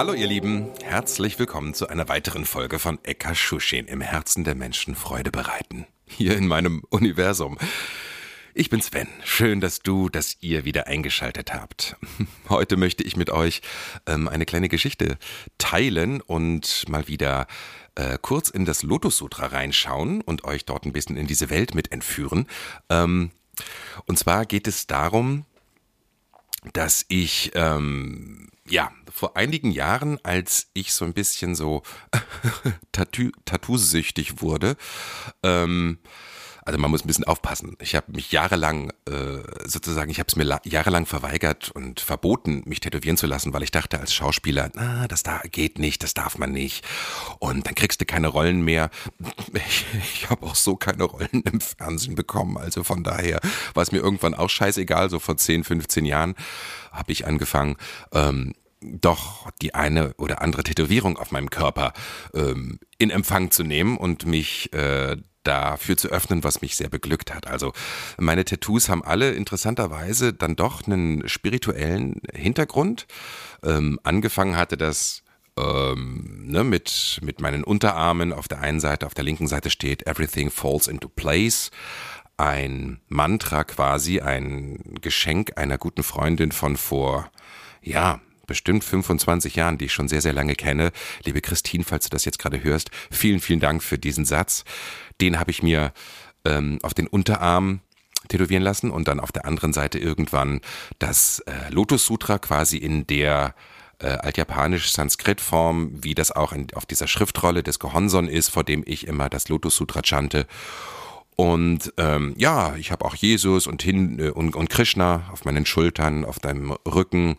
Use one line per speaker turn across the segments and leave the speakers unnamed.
Hallo ihr Lieben, herzlich willkommen zu einer weiteren Folge von Eka Schuschin im Herzen der Menschen Freude bereiten. Hier in meinem Universum. Ich bin Sven. Schön, dass du, dass ihr wieder eingeschaltet habt. Heute möchte ich mit euch ähm, eine kleine Geschichte teilen und mal wieder äh, kurz in das Lotus Sutra reinschauen und euch dort ein bisschen in diese Welt mit entführen. Ähm, und zwar geht es darum, dass ich ähm, ja vor einigen Jahren, als ich so ein bisschen so Tattoo, Tattoo-süchtig wurde, ähm, also man muss ein bisschen aufpassen. Ich habe mich jahrelang äh, sozusagen, ich habe es mir la- jahrelang verweigert und verboten, mich tätowieren zu lassen, weil ich dachte als Schauspieler, na, das da geht nicht, das darf man nicht. Und dann kriegst du keine Rollen mehr. Ich, ich habe auch so keine Rollen im Fernsehen bekommen. Also von daher war es mir irgendwann auch scheißegal. So vor 10, 15 Jahren habe ich angefangen. Ähm, doch die eine oder andere Tätowierung auf meinem Körper ähm, in Empfang zu nehmen und mich äh, dafür zu öffnen, was mich sehr beglückt hat. Also meine Tattoos haben alle interessanterweise dann doch einen spirituellen Hintergrund. Ähm, angefangen hatte das ähm, ne, mit, mit meinen Unterarmen. Auf der einen Seite, auf der linken Seite steht Everything falls into place. Ein Mantra quasi, ein Geschenk einer guten Freundin von vor, ja, bestimmt 25 Jahren, die ich schon sehr, sehr lange kenne. Liebe Christine, falls du das jetzt gerade hörst, vielen, vielen Dank für diesen Satz. Den habe ich mir ähm, auf den Unterarm tätowieren lassen und dann auf der anderen Seite irgendwann das äh, Lotus Sutra quasi in der äh, altjapanisch-Sanskrit-Form, wie das auch in, auf dieser Schriftrolle des Gohonson ist, vor dem ich immer das Lotus Sutra chante. Und ähm, ja, ich habe auch Jesus und, hin, äh, und, und Krishna auf meinen Schultern, auf deinem Rücken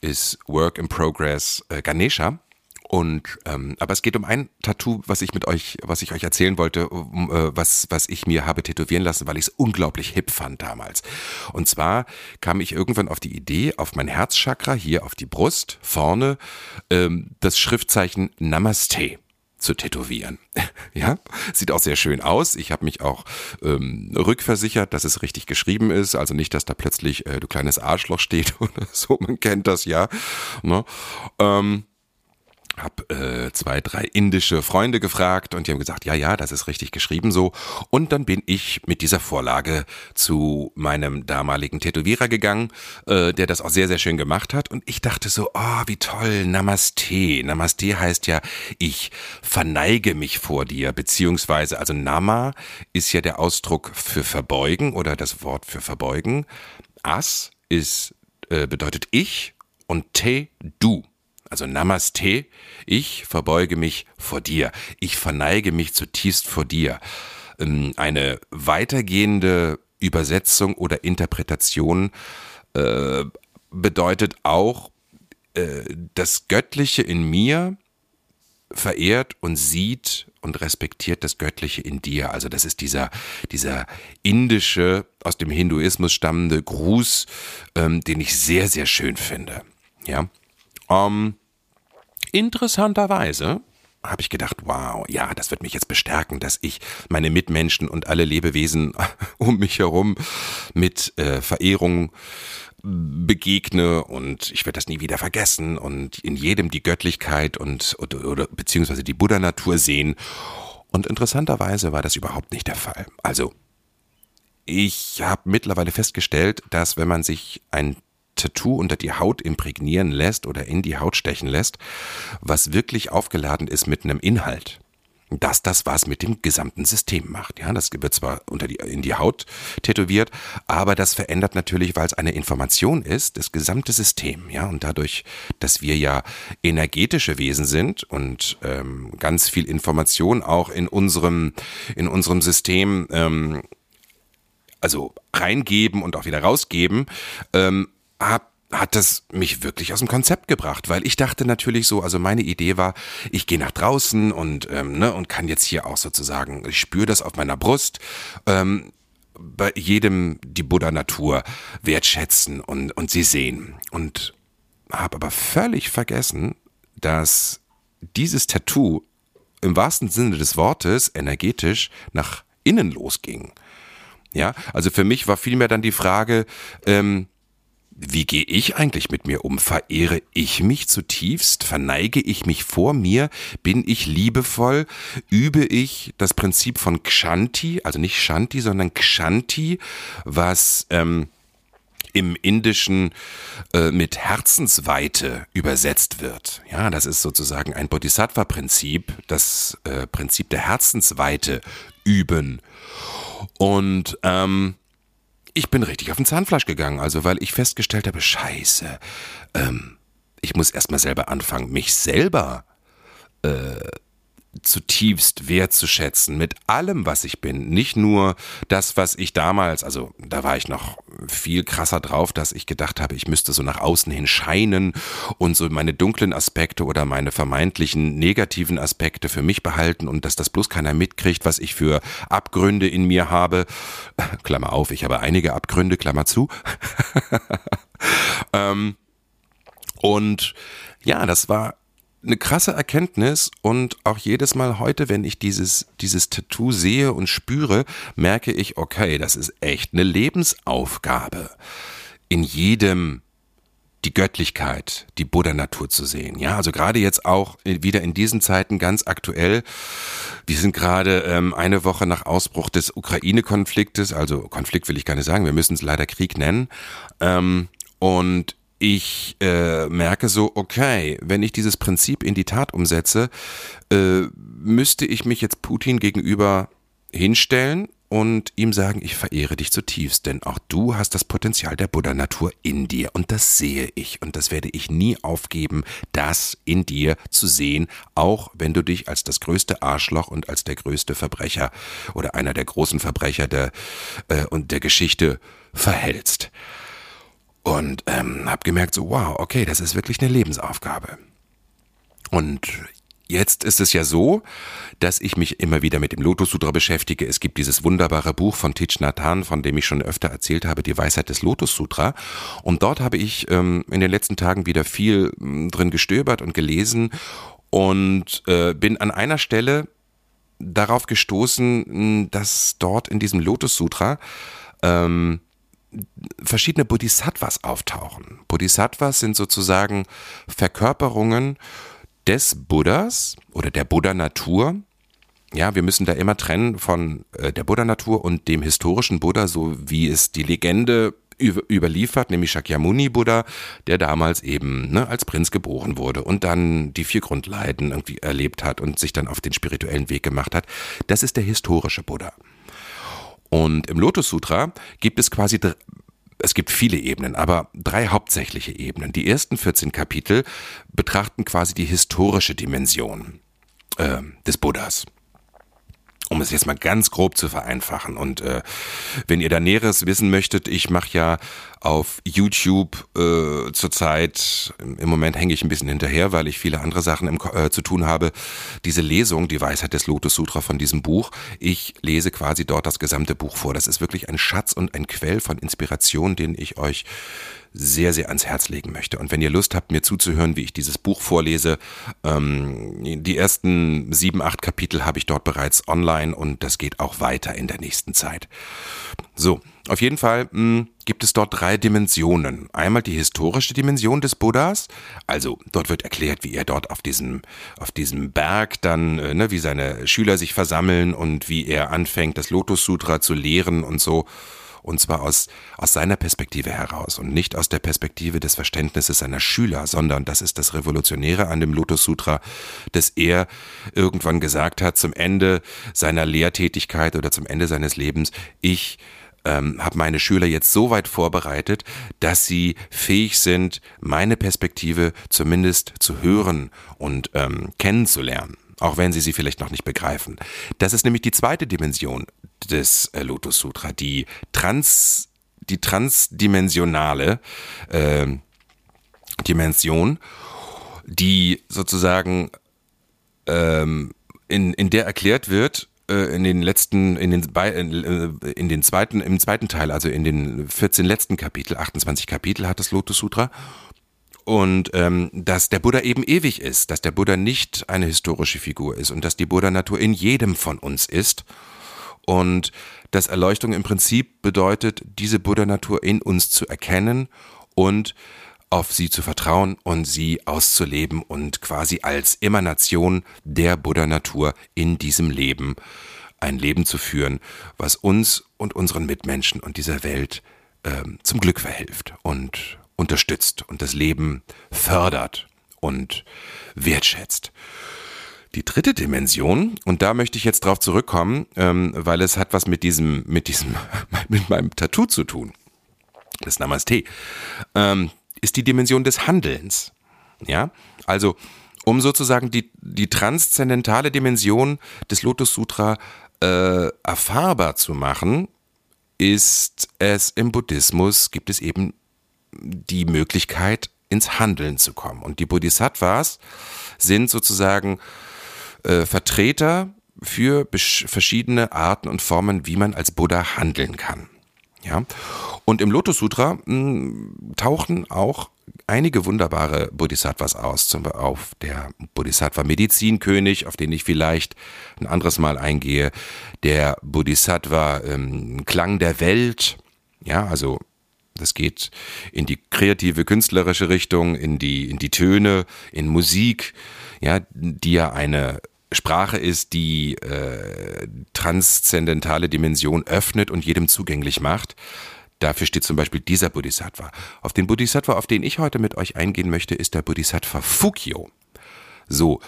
ist Work in Progress äh, Ganesha. Und ähm, aber es geht um ein Tattoo, was ich mit euch, was ich euch erzählen wollte, um, äh, was was ich mir habe tätowieren lassen, weil ich es unglaublich hip fand damals. Und zwar kam ich irgendwann auf die Idee, auf mein Herzchakra hier auf die Brust vorne ähm, das Schriftzeichen Namaste zu tätowieren. Ja, sieht auch sehr schön aus. Ich habe mich auch ähm, rückversichert, dass es richtig geschrieben ist. Also nicht, dass da plötzlich äh, du kleines Arschloch steht oder so. Man kennt das ja. Ne? Ähm, hab äh, zwei, drei indische Freunde gefragt und die haben gesagt, ja, ja, das ist richtig geschrieben so. Und dann bin ich mit dieser Vorlage zu meinem damaligen Tätowierer gegangen, äh, der das auch sehr, sehr schön gemacht hat. Und ich dachte so, oh, wie toll, Namaste. Namaste heißt ja, ich verneige mich vor dir, beziehungsweise, also Nama ist ja der Ausdruck für verbeugen oder das Wort für verbeugen. As ist, äh, bedeutet ich und Te, du. Also Namaste, ich verbeuge mich vor dir, ich verneige mich zutiefst vor dir. Ähm, Eine weitergehende Übersetzung oder Interpretation äh, bedeutet auch, äh, das Göttliche in mir verehrt und sieht und respektiert das Göttliche in dir. Also das ist dieser, dieser indische, aus dem Hinduismus stammende Gruß, ähm, den ich sehr, sehr schön finde. Ja. Ähm, interessanterweise habe ich gedacht, wow, ja, das wird mich jetzt bestärken, dass ich meine Mitmenschen und alle Lebewesen um mich herum mit äh, Verehrung begegne und ich werde das nie wieder vergessen und in jedem die Göttlichkeit und oder, oder beziehungsweise die Buddha-Natur sehen. Und interessanterweise war das überhaupt nicht der Fall. Also ich habe mittlerweile festgestellt, dass wenn man sich ein Tattoo unter die Haut imprägnieren lässt oder in die Haut stechen lässt, was wirklich aufgeladen ist mit einem Inhalt, dass das was mit dem gesamten System macht. Ja, das wird zwar unter die, in die Haut tätowiert, aber das verändert natürlich, weil es eine Information ist, das gesamte System. Ja, und dadurch, dass wir ja energetische Wesen sind und ähm, ganz viel Information auch in unserem in unserem System ähm, also reingeben und auch wieder rausgeben, ähm, hab hat das mich wirklich aus dem Konzept gebracht, weil ich dachte natürlich so, also meine Idee war, ich gehe nach draußen und ähm, ne und kann jetzt hier auch sozusagen, ich spüre das auf meiner Brust, ähm, bei jedem die Buddha Natur wertschätzen und und sie sehen und habe aber völlig vergessen, dass dieses Tattoo im wahrsten Sinne des Wortes energetisch nach innen losging. Ja, also für mich war vielmehr dann die Frage, ähm, wie gehe ich eigentlich mit mir um? Verehre ich mich zutiefst? Verneige ich mich vor mir? Bin ich liebevoll? Übe ich das Prinzip von Kshanti, also nicht Shanti, sondern Kshanti, was ähm, im Indischen äh, mit Herzensweite übersetzt wird. Ja, das ist sozusagen ein Bodhisattva-Prinzip, das äh, Prinzip der Herzensweite üben. Und ähm, ich bin richtig auf den Zahnfleisch gegangen, also weil ich festgestellt habe, scheiße, ähm, ich muss erstmal selber anfangen, mich selber äh, zutiefst wertzuschätzen mit allem, was ich bin. Nicht nur das, was ich damals, also da war ich noch viel krasser drauf, dass ich gedacht habe, ich müsste so nach außen hin scheinen und so meine dunklen Aspekte oder meine vermeintlichen negativen Aspekte für mich behalten und dass das bloß keiner mitkriegt, was ich für Abgründe in mir habe. Klammer auf, ich habe einige Abgründe, Klammer zu. ähm, und ja, das war eine krasse Erkenntnis und auch jedes Mal heute, wenn ich dieses, dieses Tattoo sehe und spüre, merke ich, okay, das ist echt eine Lebensaufgabe. In jedem die Göttlichkeit, die Buddha-Natur zu sehen. Ja, also gerade jetzt auch wieder in diesen Zeiten ganz aktuell. Wir sind gerade ähm, eine Woche nach Ausbruch des Ukraine-Konfliktes, also Konflikt will ich gar nicht sagen, wir müssen es leider Krieg nennen. Ähm, und ich äh, merke so, okay, wenn ich dieses Prinzip in die Tat umsetze, äh, müsste ich mich jetzt Putin gegenüber hinstellen und ihm sagen, ich verehre dich zutiefst, denn auch du hast das Potenzial der Buddha-Natur in dir und das sehe ich und das werde ich nie aufgeben, das in dir zu sehen, auch wenn du dich als das größte Arschloch und als der größte Verbrecher oder einer der großen Verbrecher der äh, und der Geschichte verhältst. Und ähm, habe gemerkt, so, wow, okay, das ist wirklich eine Lebensaufgabe. Und Jetzt ist es ja so, dass ich mich immer wieder mit dem Lotus Sutra beschäftige. Es gibt dieses wunderbare Buch von Thich Nhat Hanh, von dem ich schon öfter erzählt habe, die Weisheit des Lotus Sutra. Und dort habe ich ähm, in den letzten Tagen wieder viel ähm, drin gestöbert und gelesen und äh, bin an einer Stelle darauf gestoßen, dass dort in diesem Lotus Sutra ähm, verschiedene Bodhisattvas auftauchen. Bodhisattvas sind sozusagen Verkörperungen des Buddhas oder der Buddha-Natur. Ja, wir müssen da immer trennen von äh, der Buddha-Natur und dem historischen Buddha, so wie es die Legende überliefert, nämlich Shakyamuni Buddha, der damals eben ne, als Prinz geboren wurde und dann die vier Grundleiden irgendwie erlebt hat und sich dann auf den spirituellen Weg gemacht hat. Das ist der historische Buddha. Und im Lotus Sutra gibt es quasi, es gibt viele Ebenen, aber drei hauptsächliche Ebenen. Die ersten 14 Kapitel betrachten quasi die historische Dimension äh, des Buddhas um es jetzt mal ganz grob zu vereinfachen. Und äh, wenn ihr da Näheres wissen möchtet, ich mache ja auf YouTube äh, zurzeit, im Moment hänge ich ein bisschen hinterher, weil ich viele andere Sachen im, äh, zu tun habe, diese Lesung, die Weisheit des Lotus Sutra von diesem Buch. Ich lese quasi dort das gesamte Buch vor. Das ist wirklich ein Schatz und ein Quell von Inspiration, den ich euch sehr, sehr ans Herz legen möchte. Und wenn ihr Lust habt, mir zuzuhören, wie ich dieses Buch vorlese, ähm, die ersten sieben, acht Kapitel habe ich dort bereits online und das geht auch weiter in der nächsten Zeit. So, auf jeden Fall mh, hm, gibt es dort drei Dimensionen. Einmal die historische Dimension des Buddhas, also dort wird erklärt, wie er dort auf diesem, auf diesem Berg dann, äh, ne, wie seine Schüler sich versammeln und wie er anfängt, das Lotus Sutra zu lehren und so und zwar aus, aus seiner Perspektive heraus und nicht aus der Perspektive des Verständnisses seiner Schüler, sondern das ist das Revolutionäre an dem Lotus Sutra, dass er irgendwann gesagt hat zum Ende seiner Lehrtätigkeit oder zum Ende seines Lebens, ich ähm, habe meine Schüler jetzt so weit vorbereitet, dass sie fähig sind, meine Perspektive zumindest zu hören und ähm, kennenzulernen auch wenn sie sie vielleicht noch nicht begreifen. Das ist nämlich die zweite Dimension des äh, Lotus Sutra, die trans, die transdimensionale äh, Dimension, die sozusagen ähm, in, in der erklärt wird, äh, in den letzten, in den, äh, in den zweiten, im zweiten Teil, also in den 14 letzten Kapitel, 28 Kapitel hat das Lotus Sutra. Und ähm, dass der Buddha eben ewig ist, dass der Buddha nicht eine historische Figur ist und dass die Buddha-Natur in jedem von uns ist. Und dass Erleuchtung im Prinzip bedeutet, diese Buddha-Natur in uns zu erkennen und auf sie zu vertrauen und sie auszuleben und quasi als Emanation der Buddha-Natur in diesem Leben ein Leben zu führen, was uns und unseren Mitmenschen und dieser Welt äh, zum Glück verhilft und unterstützt und das Leben fördert und wertschätzt. Die dritte Dimension, und da möchte ich jetzt drauf zurückkommen, ähm, weil es hat was mit diesem, mit diesem, mit meinem Tattoo zu tun. Das Namaste. Ähm, ist die Dimension des Handelns. Ja, also um sozusagen die, die transzendentale Dimension des Lotus Sutra äh, erfahrbar zu machen, ist es im Buddhismus, gibt es eben die Möglichkeit, ins Handeln zu kommen. Und die Bodhisattvas sind sozusagen äh, Vertreter für verschiedene Arten und Formen, wie man als Buddha handeln kann. Ja. Und im Lotus Sutra mh, hm, tauchen auch einige wunderbare Bodhisattvas aus, zum Beispiel auf der Bodhisattva Medizinkönig, auf den ich vielleicht ein anderes Mal eingehe, der Bodhisattva ähm, Klang der Welt, ja, also das geht in die kreative, künstlerische Richtung, in die, in die Töne, in Musik, ja, die ja eine Sprache ist, die äh, transzendentale Dimension öffnet und jedem zugänglich macht. Dafür steht zum Beispiel dieser Bodhisattva. Auf den Bodhisattva, auf den ich heute mit euch eingehen möchte, ist der Bodhisattva Fukyo. So,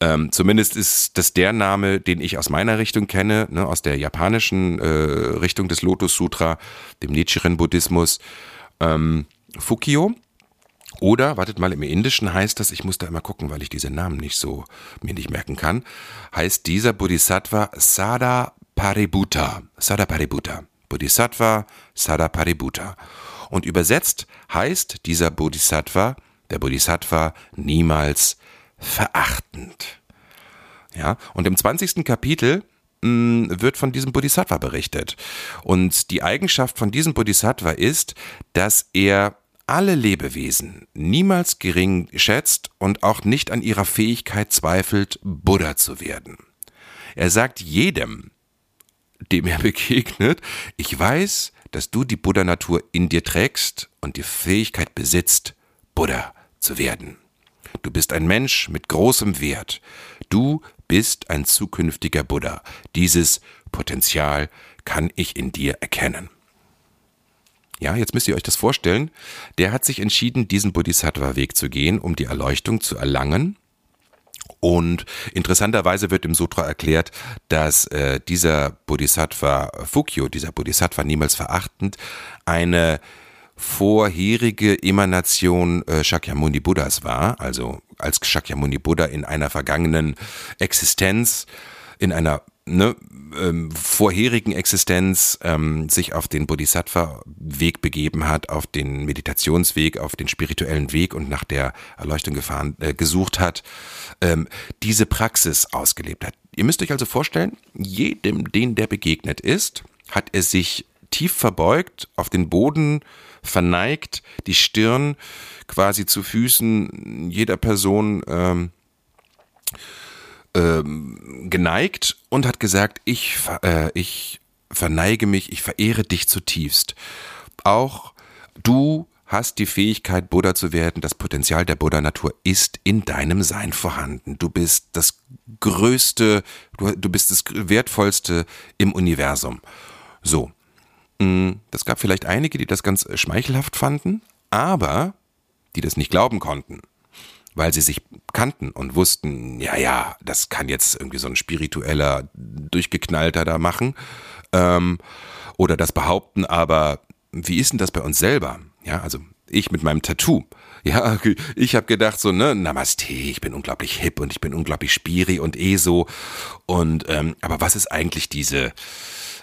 ähm, zumindest ist das der Name, den ich aus meiner Richtung kenne, ne, aus der japanischen äh, Richtung des Lotus Sutra, dem Nichiren Buddhismus. Ähm, Fukyo oder, wartet mal, im Indischen heißt das, ich muss da immer gucken, weil ich diese Namen nicht so mir nicht merken kann, heißt dieser Bodhisattva Sada Paribhuta. Sada Paribhuta. Bodhisattva Sada Paribhuta. Und übersetzt heißt dieser Bodhisattva, der Bodhisattva, niemals verachtend. Ja, und im 20. Kapitel mm, wird von diesem Bodhisattva berichtet. Und die Eigenschaft von diesem Bodhisattva ist, dass er alle Lebewesen niemals gering schätzt und auch nicht an ihrer Fähigkeit zweifelt, Buddha zu werden. Er sagt jedem, dem er begegnet, ich weiß, dass du die Buddha-Natur in dir trägst und die Fähigkeit besitzt, Buddha zu werden. Du bist ein Mensch mit großem Wert. Du bist ein zukünftiger Buddha. Dieses Potenzial kann ich in dir erkennen. Ja, jetzt müsst ihr euch das vorstellen. Der hat sich entschieden, diesen Bodhisattva-Weg zu gehen, um die Erleuchtung zu erlangen. Und interessanterweise wird im Sutra erklärt, dass äh, dieser Bodhisattva Fukyo, dieser Bodhisattva niemals verachtend, eine vorherige Emanation äh, Shakyamuni Buddhas war, also als Shakyamuni Buddha in einer vergangenen Existenz, in einer ne, ähm, vorherigen Existenz ähm, sich auf den Bodhisattva-Weg begeben hat, auf den Meditationsweg, auf den spirituellen Weg und nach der Erleuchtung gefahren, äh, gesucht hat, ähm, diese Praxis ausgelebt hat. Ihr müsst euch also vorstellen, jedem, den der begegnet ist, hat er sich tief verbeugt, auf den Boden verneigt, die Stirn quasi zu Füßen jeder Person ähm, ähm, geneigt und hat gesagt, ich, äh, ich verneige mich, ich verehre dich zutiefst. Auch du hast die Fähigkeit, Buddha zu werden. Das Potenzial der Buddha-Natur ist in deinem Sein vorhanden. Du bist das Größte, du, du bist das Wertvollste im Universum. So. Mm, das gab vielleicht einige, die das ganz schmeichelhaft fanden, aber die das nicht glauben konnten weil sie sich kannten und wussten, ja, ja, das kann jetzt irgendwie so ein spiritueller, durchgeknallter da machen. Ähm, oder das behaupten, aber wie ist denn das bei uns selber? Ja, also ich mit meinem Tattoo. Ja, ich habe gedacht so, ne, Namaste, ich bin unglaublich hip und ich bin unglaublich spiri und eh so. Und ähm, aber was ist eigentlich diese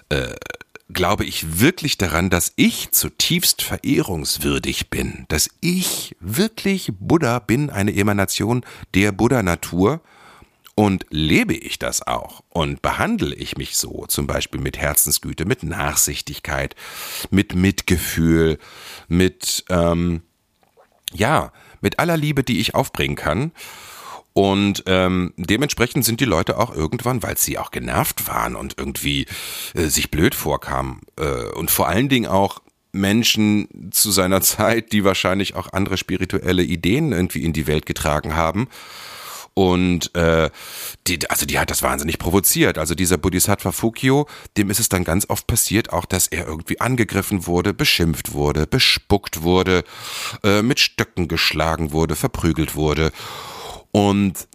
äh, glaube ich wirklich daran, dass ich zutiefst verehrungswürdig bin, dass ich wirklich Buddha bin, eine Emanation der Buddha-Natur. Und lebe ich das auch und behandle ich mich so, zum Beispiel mit Herzensgüte, mit Nachsichtigkeit, mit Mitgefühl, mit, ähm, ja, mit aller Liebe, die ich aufbringen kann. Und ähm, dementsprechend sind die Leute auch irgendwann, weil sie auch genervt waren und irgendwie äh, sich blöd vorkamen äh, und vor allen Dingen auch Menschen zu seiner Zeit, die wahrscheinlich auch andere spirituelle Ideen irgendwie in die Welt getragen haben. Und äh, die, also die hat das wahnsinnig provoziert. Also dieser Bodhisattva Fukio, dem ist es dann ganz oft passiert, auch dass er irgendwie angegriffen wurde, beschimpft wurde, bespuckt wurde, äh, mit Stöcken geschlagen wurde, verprügelt wurde. Und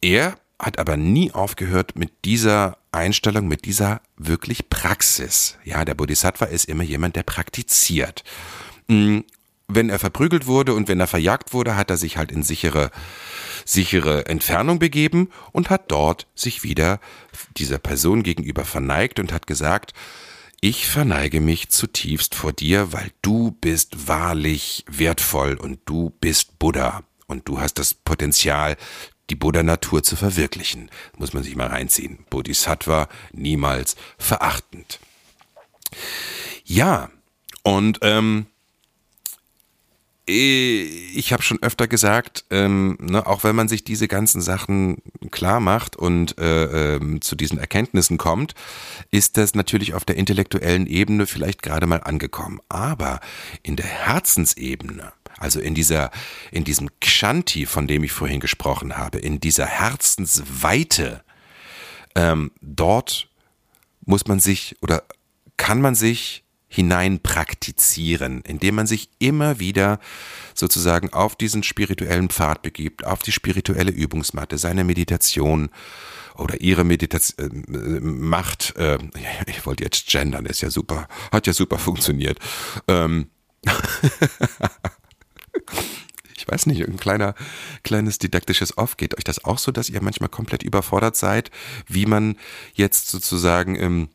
er hat aber nie aufgehört mit dieser Einstellung, mit dieser wirklich Praxis. Ja, der Bodhisattva ist immer jemand, der praktiziert. Mm, wenn er verprügelt wurde und wenn er verjagt wurde, hat er sich halt in sichere, sichere Entfernung begeben und hat dort sich wieder dieser Person gegenüber verneigt und hat gesagt, ich verneige mich zutiefst vor dir, weil du bist wahrlich wertvoll und du bist Buddha und du hast das Potenzial, die Buddha-Natur zu verwirklichen. Muss man sich mal reinziehen. Bodhisattva niemals verachtend. Ja, und ähm, äh, ich habe schon öfter gesagt, ähm, ne, auch wenn man sich diese ganzen Sachen klar macht und äh, ähm, zu diesen Erkenntnissen kommt, ist das natürlich auf der intellektuellen Ebene vielleicht gerade mal angekommen. Aber in der Herzensebene, also in dieser, in diesem Kshanti, von dem ich vorhin gesprochen habe, in dieser Herzensweite, ähm, dort muss man sich oder kann man sich hinein praktizieren, indem man sich immer wieder sozusagen auf diesen spirituellen Pfad begibt, auf die spirituelle Übungsmatte, seine Meditation oder ihre Meditation äh, macht, äh, ich wollte jetzt gendern, ist ja super, hat ja super funktioniert. Ähm, ich weiß nicht, ein kleiner, kleines didaktisches Off. Geht euch das auch so, dass ihr manchmal komplett überfordert seid, wie man jetzt sozusagen im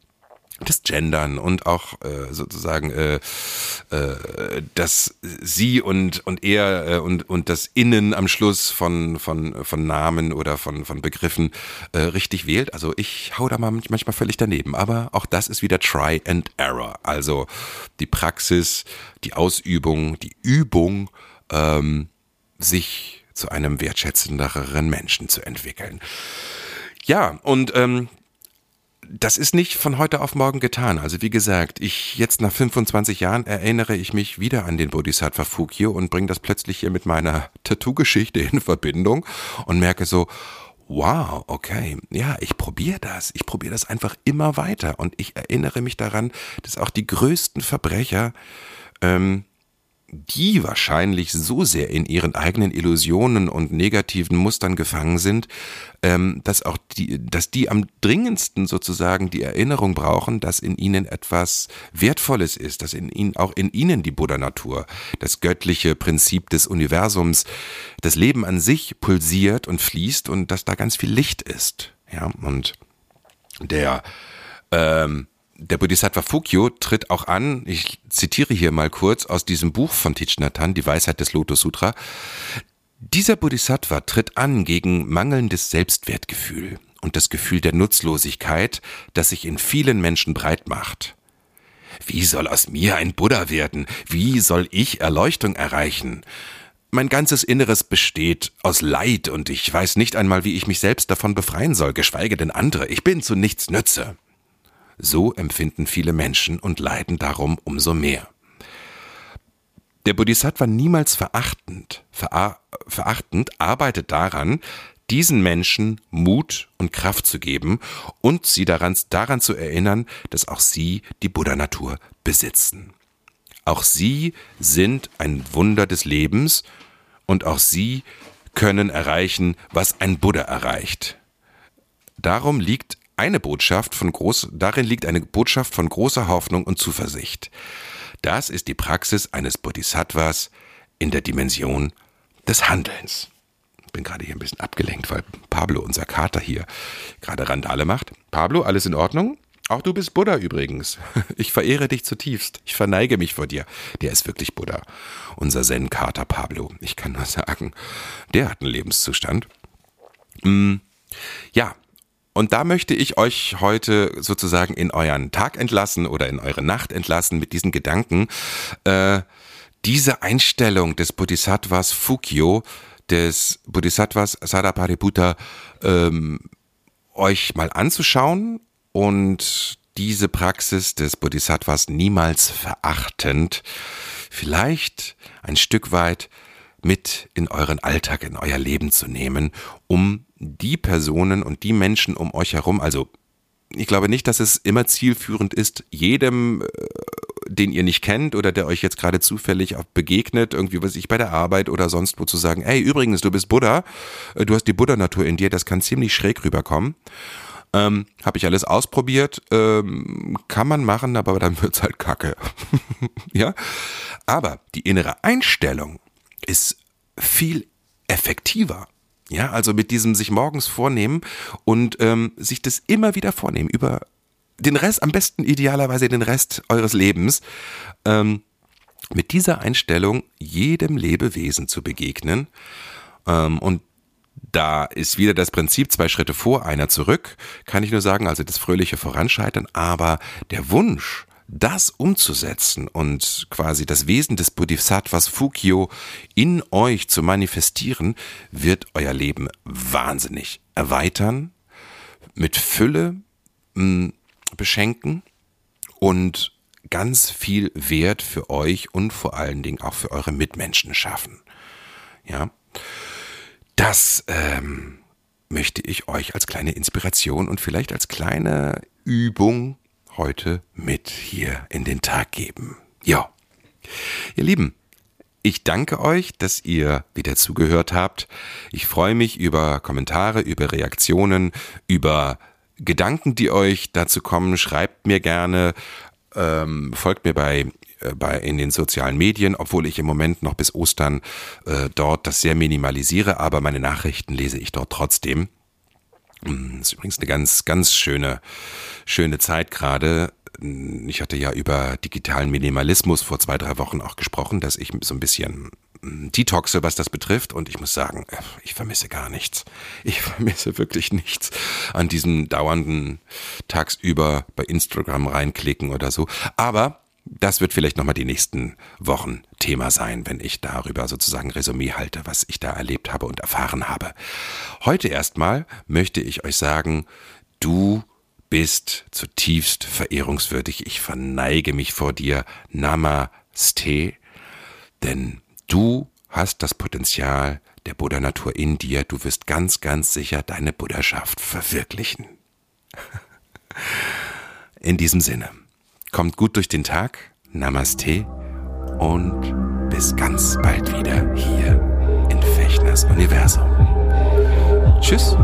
das Gendern und auch äh, sozusagen äh, äh, dass sie und und er äh, und und das Innen am Schluss von von von Namen oder von von Begriffen äh, richtig wählt. Also ich hau da mal manchmal völlig daneben, aber auch das ist wieder Try and Error. Also die Praxis, die Ausübung, die Übung ähm, sich zu einem wertschätzenderen Menschen zu entwickeln. Ja, und ähm, das ist nicht von heute auf morgen getan. Also wie gesagt, ich jetzt nach 25 Jahren erinnere ich mich wieder an den Bodhisattva Fukio und bringe das plötzlich hier mit meiner Tattoo-Geschichte in Verbindung und merke so, wow, okay, ja, ich probiere das. Ich probiere das einfach immer weiter. Und ich erinnere mich daran, dass auch die größten Verbrecher ähm, die wahrscheinlich so sehr in ihren eigenen Illusionen und negativen Mustern gefangen sind, ähm, dass auch die, dass die am dringendsten sozusagen die Erinnerung brauchen, dass in ihnen etwas Wertvolles ist, dass in ihnen auch in ihnen die Buddha-Natur, das göttliche Prinzip des Universums, das Leben an sich pulsiert und fließt und dass da ganz viel Licht ist. Ja, und der ähm, der Bodhisattva Fukyo tritt auch an, ich zitiere hier mal kurz aus diesem Buch von Thich Nhat Hanh, Die Weisheit des Lotus Sutra. Dieser Bodhisattva tritt an gegen mangelndes Selbstwertgefühl und das Gefühl der Nutzlosigkeit, das sich in vielen Menschen breit macht. Wie soll aus mir ein Buddha werden? Wie soll ich Erleuchtung erreichen? Mein ganzes Inneres besteht aus Leid und ich weiß nicht einmal, wie ich mich selbst davon befreien soll, geschweige denn andere. Ich bin zu nichts nütze. So empfinden viele Menschen und leiden darum umso mehr. Der Bodhisattva niemals verachtend, verachtend arbeitet daran, diesen Menschen Mut und Kraft zu geben und sie daran, daran zu erinnern, dass auch sie die Buddha-Natur besitzen. Auch sie sind ein Wunder des Lebens und auch sie können erreichen, was ein Buddha erreicht. Darum liegt eine Botschaft von groß, darin liegt eine Botschaft von großer Hoffnung und Zuversicht. Das ist die Praxis eines Bodhisattvas in der Dimension des Handelns. Ich bin gerade hier ein bisschen abgelenkt, weil Pablo, unser Kater hier, gerade Randale macht. Pablo, alles in Ordnung? Auch du bist Buddha übrigens. Ich verehre dich zutiefst. Ich verneige mich vor dir. Der ist wirklich Buddha. Unser Zen-Kater Pablo. Ich kann nur sagen, der hat einen Lebenszustand. Mm, ja, und da möchte ich euch heute sozusagen in euren Tag entlassen oder in eure Nacht entlassen mit diesen Gedanken. Äh, diese Einstellung des Bodhisattvas Fukyo, des Bodhisattvas Sadapariputta, ähm, euch mal anzuschauen und diese Praxis des Bodhisattvas niemals verachtend, vielleicht ein Stück weit mit in euren Alltag, in euer Leben zu nehmen, um die Personen und die Menschen um euch herum, also ich glaube nicht, dass es immer zielführend ist, jedem, äh, den ihr nicht kennt oder der euch jetzt gerade zufällig begegnet, irgendwie was ich bei der Arbeit oder sonst wo zu sagen, ey, übrigens, du bist Buddha, äh, du hast die Buddha-Natur in dir, das kann ziemlich schräg rüberkommen. Ähm, Habe ich alles ausprobiert, ähm, kann man machen, aber dann wird's halt kacke. ja, aber die innere Einstellung ist viel effektiver. Ja, also mit diesem sich morgens vornehmen und ähm, sich das immer wieder vornehmen über den Rest, am besten idealerweise den Rest eures Lebens, ähm, mit dieser Einstellung jedem Lebewesen zu begegnen. Ähm, und da ist wieder das Prinzip zwei Schritte vor, einer zurück, kann ich nur sagen, also das fröhliche Voranschreiten, aber der Wunsch, das umzusetzen und quasi das Wesen des Bodhisattvas Fukyo in euch zu manifestieren, wird euer Leben wahnsinnig erweitern, mit Fülle mh, hm, beschenken und ganz viel Wert für euch und vor allen Dingen auch für eure Mitmenschen schaffen. Ja, das ähm, möchte ich euch als kleine Inspiration und vielleicht als kleine Übung heute mit hier in den Tag geben. Ja, ihr Lieben, ich danke euch, dass ihr wieder zugehört habt. Ich freue mich über Kommentare, über Reaktionen, über Gedanken, die euch dazu kommen. Schreibt mir gerne, ähm, folgt mir bei äh, bei in den sozialen Medien, obwohl ich im Moment noch bis Ostern äh, dort das sehr minimalisiere, aber meine Nachrichten lese ich dort trotzdem. Das ist übrigens eine ganz, ganz schöne, schöne Zeit gerade. Ich hatte ja über digitalen Minimalismus vor zwei, drei Wochen auch gesprochen, dass ich so ein bisschen hm, detoxe, was das betrifft. Und ich muss sagen, äh, ich vermisse gar nichts. Ich vermisse wirklich nichts an diesem dauernden tagsüber bei Instagram reinklicken oder so. Aber das wird vielleicht nochmal die nächsten Wochen Thema sein, wenn ich darüber sozusagen Resümee halte, was ich da erlebt habe und erfahren habe. Heute erstmal möchte ich euch sagen, du bist zutiefst verehrungswürdig. Ich verneige mich vor dir. Namaste. Denn du hast das Potenzial der Buddha-Natur in dir. Du wirst ganz, ganz sicher deine Buddhaschaft verwirklichen. In diesem Sinne. Kommt gut durch den Tag. Namaste und bis ganz bald wieder hier in Fechners Universum. Tschüss.